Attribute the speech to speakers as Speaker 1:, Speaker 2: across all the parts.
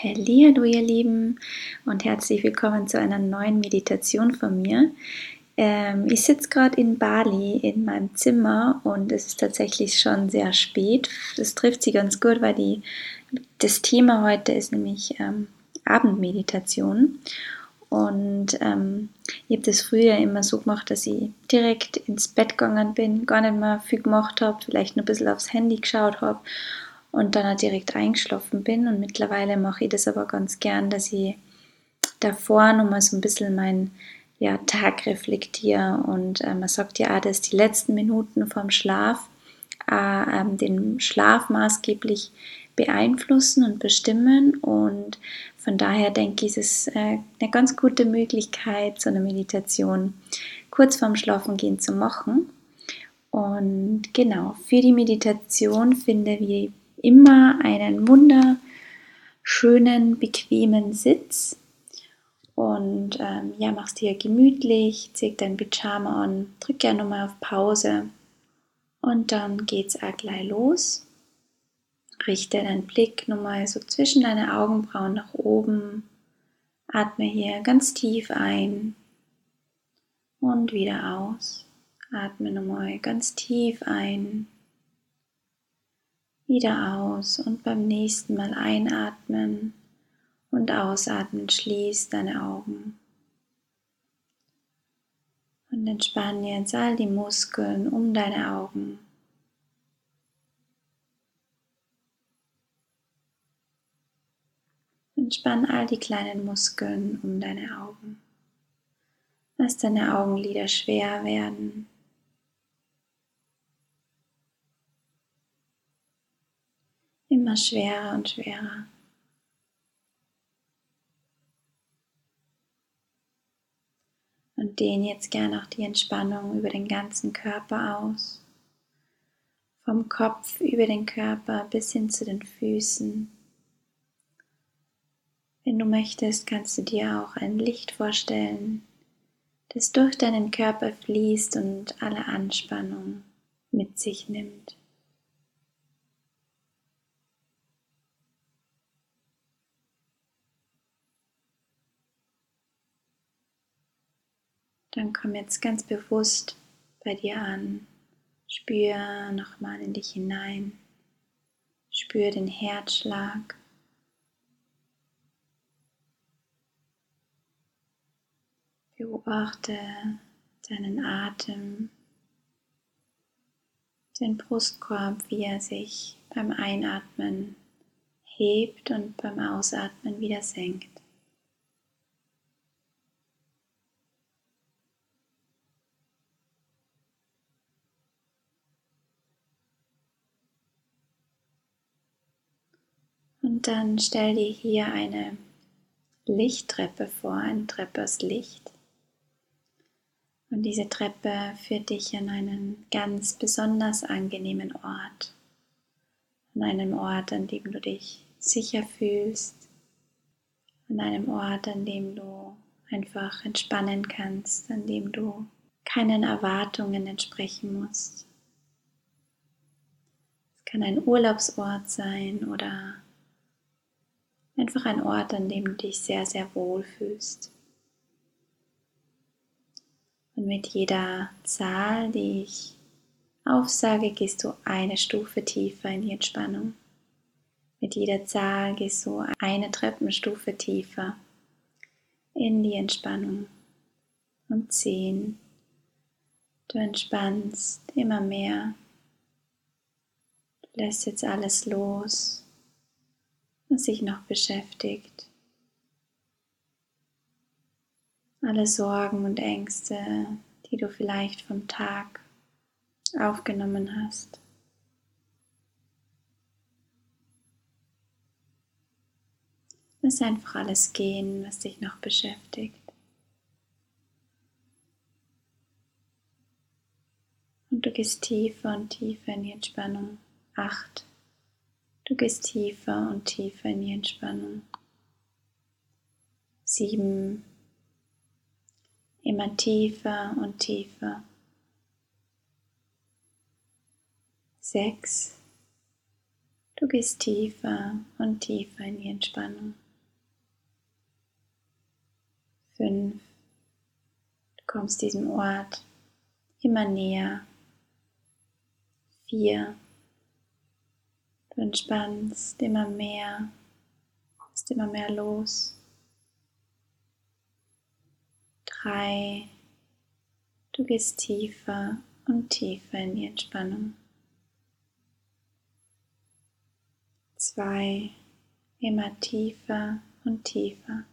Speaker 1: Hallo ihr Lieben und herzlich willkommen zu einer neuen Meditation von mir. Ähm, ich sitze gerade in Bali in meinem Zimmer und es ist tatsächlich schon sehr spät. Das trifft sie ganz gut, weil die, das Thema heute ist nämlich ähm, Abendmeditation. Und ähm, ich habe das früher immer so gemacht, dass ich direkt ins Bett gegangen bin, gar nicht mehr viel gemacht habe, vielleicht nur ein bisschen aufs Handy geschaut habe und dann auch direkt eingeschlafen bin. Und mittlerweile mache ich das aber ganz gern, dass ich davor nochmal so ein bisschen meinen ja, Tag reflektiere. Und äh, man sagt ja auch, dass die letzten Minuten vom Schlaf äh, äh, den Schlaf maßgeblich beeinflussen und bestimmen. Und von daher denke ich, ist es äh, eine ganz gute Möglichkeit, so eine Meditation kurz vorm Schlafengehen zu machen. Und genau, für die Meditation finde ich immer einen wunderschönen, bequemen Sitz. Und ähm, ja, mach's dir gemütlich, zieh dein Pyjama an, drück gerne nochmal auf Pause und dann geht's auch gleich los. Richte deinen Blick nochmal so zwischen deine Augenbrauen nach oben. Atme hier ganz tief ein und wieder aus. Atme nochmal ganz tief ein wieder aus und beim nächsten Mal einatmen und ausatmen schließ deine Augen. Und entspann jetzt all die Muskeln um deine Augen. Entspann all die kleinen Muskeln um deine Augen. Lass deine Augenlider schwer werden. Immer schwerer und schwerer. Und dehn jetzt gerne auch die Entspannung über den ganzen Körper aus. Vom Kopf über den Körper bis hin zu den Füßen. Wenn du möchtest, kannst du dir auch ein Licht vorstellen, das durch deinen Körper fließt und alle Anspannung mit sich nimmt. Dann komm jetzt ganz bewusst bei dir an. Spür nochmal in dich hinein. Spür den Herzschlag. Beobachte deinen Atem, den Brustkorb, wie er sich beim Einatmen hebt und beim Ausatmen wieder senkt. Und dann stell dir hier eine Lichttreppe vor, eine Treppe aus Licht. Und diese Treppe führt dich an einen ganz besonders angenehmen Ort. An einem Ort, an dem du dich sicher fühlst. An einem Ort, an dem du einfach entspannen kannst, an dem du keinen Erwartungen entsprechen musst. Es kann ein Urlaubsort sein oder Einfach ein Ort, an dem du dich sehr, sehr wohl fühlst. Und mit jeder Zahl, die ich aufsage, gehst du eine Stufe tiefer in die Entspannung. Mit jeder Zahl gehst du eine Treppenstufe tiefer in die Entspannung. Und zehn. Du entspannst immer mehr. Du lässt jetzt alles los was sich noch beschäftigt. Alle Sorgen und Ängste, die du vielleicht vom Tag aufgenommen hast. Lass einfach alles gehen, was dich noch beschäftigt. Und du gehst tiefer und tiefer in die Entspannung. Acht. Du gehst tiefer und tiefer in die Entspannung. Sieben. Immer tiefer und tiefer. Sechs. Du gehst tiefer und tiefer in die Entspannung. Fünf. Du kommst diesem Ort immer näher. Vier. Du entspannst immer mehr, bist immer mehr los. Drei. Du gehst tiefer und tiefer in die Entspannung. Zwei. Immer tiefer und tiefer.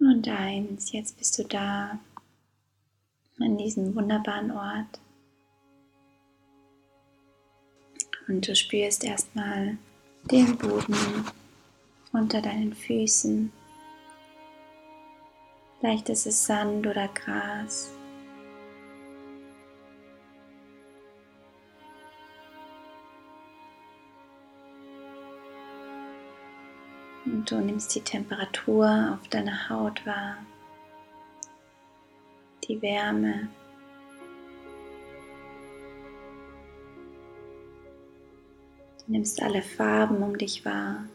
Speaker 1: Und eins, jetzt bist du da an diesem wunderbaren Ort. Und du spürst erstmal den Boden unter deinen Füßen. Vielleicht ist es Sand oder Gras. Und du nimmst die Temperatur auf deiner Haut wahr, die Wärme. Nimmst alle Farben um dich wahr.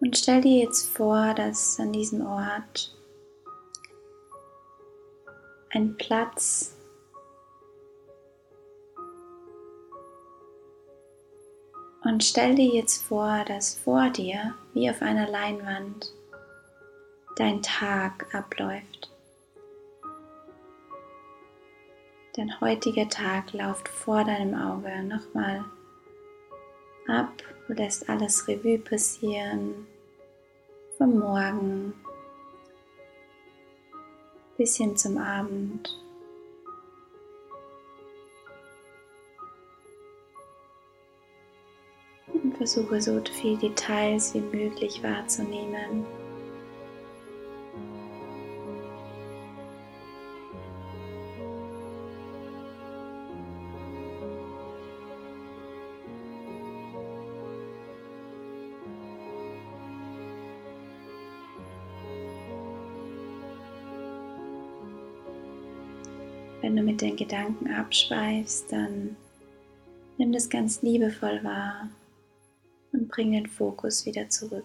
Speaker 1: Und stell dir jetzt vor, dass an diesem Ort ein Platz Und stell dir jetzt vor, dass vor dir, wie auf einer Leinwand, dein Tag abläuft. Dein heutiger Tag läuft vor deinem Auge nochmal ab. Du lässt alles Revue passieren. Vom Morgen bis hin zum Abend. Und versuche so viele Details wie möglich wahrzunehmen. Wenn du mit den Gedanken abschweifst, dann nimm das ganz liebevoll wahr und bring den Fokus wieder zurück.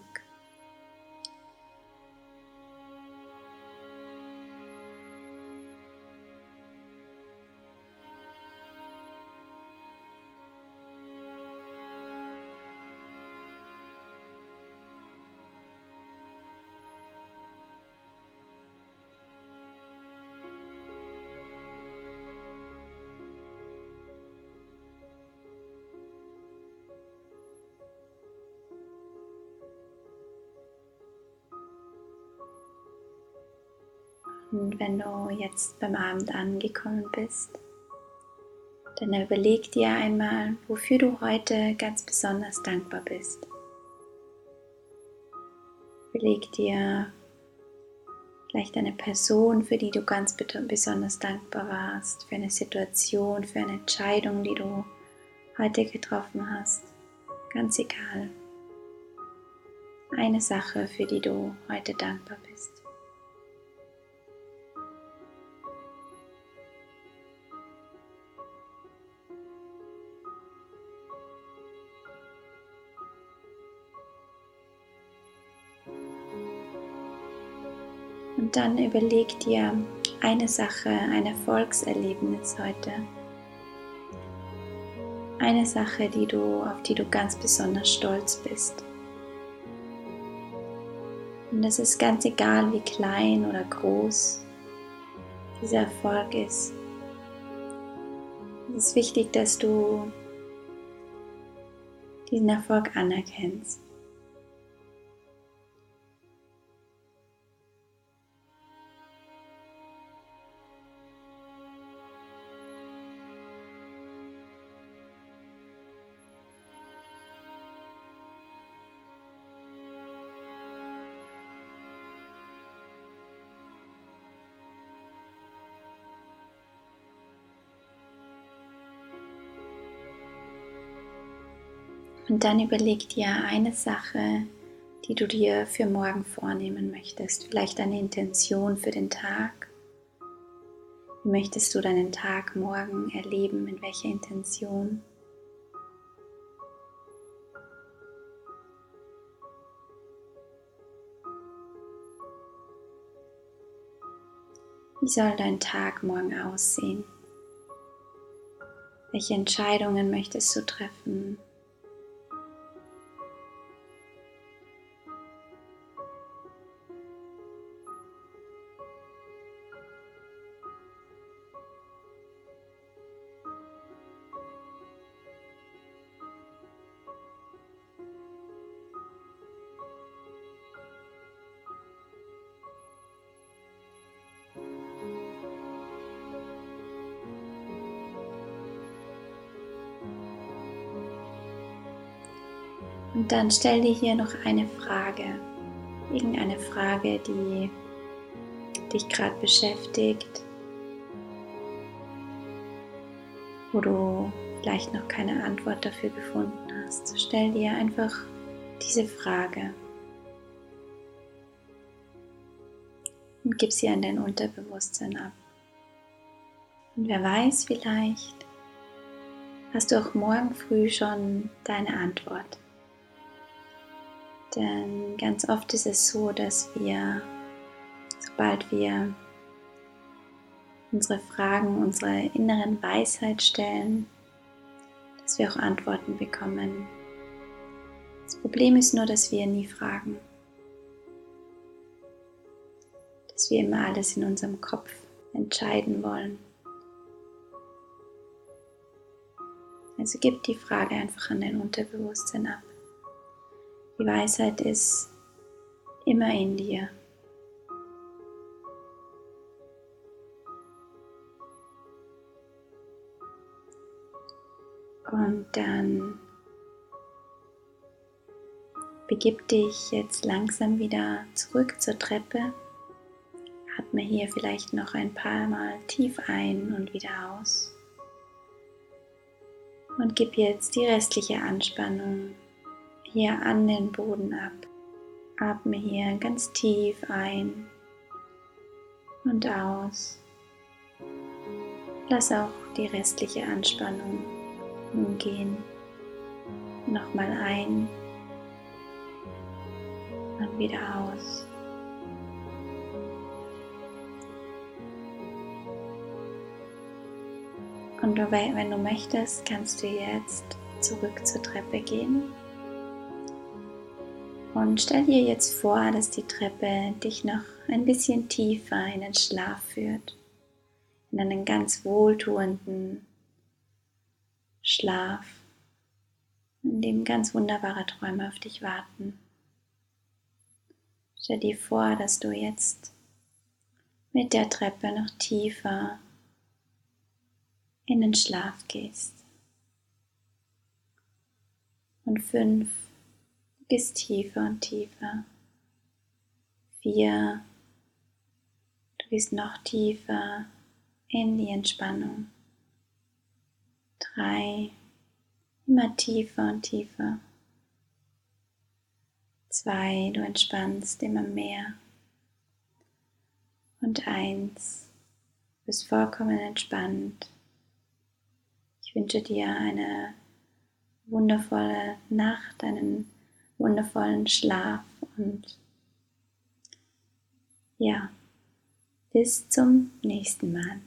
Speaker 1: Und wenn du jetzt beim Abend angekommen bist, dann überleg dir einmal, wofür du heute ganz besonders dankbar bist. Überleg dir vielleicht eine Person, für die du ganz besonders dankbar warst, für eine Situation, für eine Entscheidung, die du heute getroffen hast. Ganz egal. Eine Sache, für die du heute dankbar bist. Und dann überleg dir eine Sache, ein Erfolgserlebnis heute. Eine Sache, die du, auf die du ganz besonders stolz bist. Und es ist ganz egal, wie klein oder groß dieser Erfolg ist. Es ist wichtig, dass du diesen Erfolg anerkennst. Und dann überleg dir eine Sache, die du dir für morgen vornehmen möchtest. Vielleicht eine Intention für den Tag. Wie möchtest du deinen Tag morgen erleben? Mit welcher Intention? Wie soll dein Tag morgen aussehen? Welche Entscheidungen möchtest du treffen? Und dann stell dir hier noch eine Frage, irgendeine Frage, die dich gerade beschäftigt, wo du vielleicht noch keine Antwort dafür gefunden hast. Stell dir einfach diese Frage und gib sie an dein Unterbewusstsein ab. Und wer weiß, vielleicht hast du auch morgen früh schon deine Antwort. Denn ganz oft ist es so, dass wir, sobald wir unsere Fragen, unsere inneren Weisheit stellen, dass wir auch Antworten bekommen. Das Problem ist nur, dass wir nie fragen. Dass wir immer alles in unserem Kopf entscheiden wollen. Also gib die Frage einfach an dein Unterbewusstsein ab. Die Weisheit ist immer in dir. Und dann begib dich jetzt langsam wieder zurück zur Treppe. Atme hier vielleicht noch ein paar Mal tief ein und wieder aus. Und gib jetzt die restliche Anspannung hier an den Boden ab. Atme hier ganz tief ein und aus. Lass auch die restliche Anspannung umgehen. Nochmal ein und wieder aus. Und wenn du möchtest, kannst du jetzt zurück zur Treppe gehen und stell dir jetzt vor, dass die Treppe dich noch ein bisschen tiefer in den Schlaf führt, in einen ganz wohltuenden Schlaf, in dem ganz wunderbare Träume auf dich warten. Stell dir vor, dass du jetzt mit der Treppe noch tiefer in den Schlaf gehst. Und fünf gehst tiefer und tiefer. Vier, du gehst noch tiefer in die Entspannung. Drei, immer tiefer und tiefer. Zwei, du entspannst immer mehr. Und eins, du bist vollkommen entspannt. Ich wünsche dir eine wundervolle Nacht, einen wundervollen Schlaf und ja, bis zum nächsten Mal.